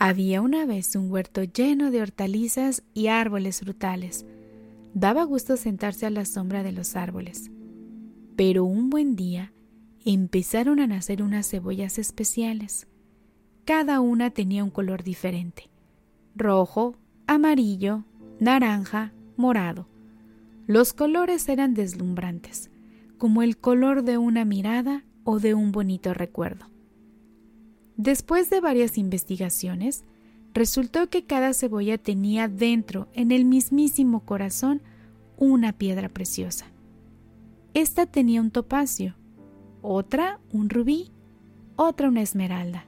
Había una vez un huerto lleno de hortalizas y árboles frutales. Daba gusto sentarse a la sombra de los árboles. Pero un buen día empezaron a nacer unas cebollas especiales. Cada una tenía un color diferente. Rojo, amarillo, naranja, morado. Los colores eran deslumbrantes, como el color de una mirada o de un bonito recuerdo. Después de varias investigaciones, resultó que cada cebolla tenía dentro, en el mismísimo corazón, una piedra preciosa. Esta tenía un topacio, otra un rubí, otra una esmeralda.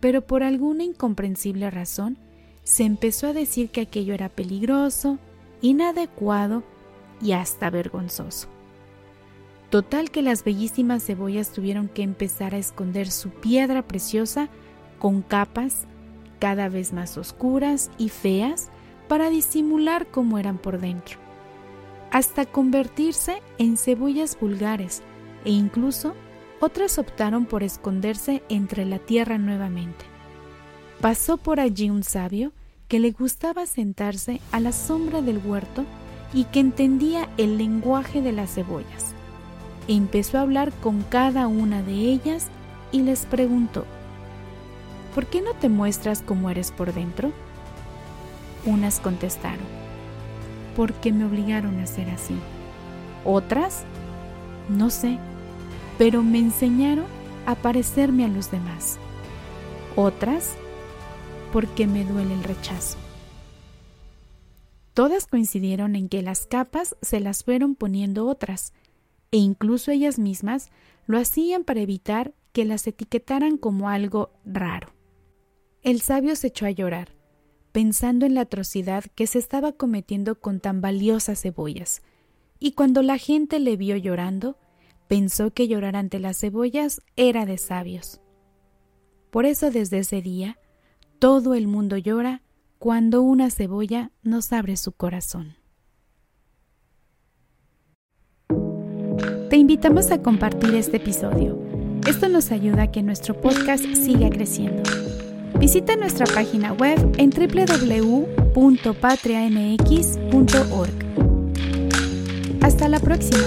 Pero por alguna incomprensible razón, se empezó a decir que aquello era peligroso, inadecuado y hasta vergonzoso. Total que las bellísimas cebollas tuvieron que empezar a esconder su piedra preciosa con capas cada vez más oscuras y feas para disimular cómo eran por dentro, hasta convertirse en cebollas vulgares e incluso otras optaron por esconderse entre la tierra nuevamente. Pasó por allí un sabio que le gustaba sentarse a la sombra del huerto y que entendía el lenguaje de las cebollas empezó a hablar con cada una de ellas y les preguntó, ¿por qué no te muestras como eres por dentro? Unas contestaron, porque me obligaron a ser así. Otras, no sé, pero me enseñaron a parecerme a los demás. Otras, porque me duele el rechazo. Todas coincidieron en que las capas se las fueron poniendo otras, e incluso ellas mismas lo hacían para evitar que las etiquetaran como algo raro. El sabio se echó a llorar, pensando en la atrocidad que se estaba cometiendo con tan valiosas cebollas, y cuando la gente le vio llorando, pensó que llorar ante las cebollas era de sabios. Por eso desde ese día, todo el mundo llora cuando una cebolla nos abre su corazón. Te invitamos a compartir este episodio. Esto nos ayuda a que nuestro podcast siga creciendo. Visita nuestra página web en www.patriamx.org. Hasta la próxima.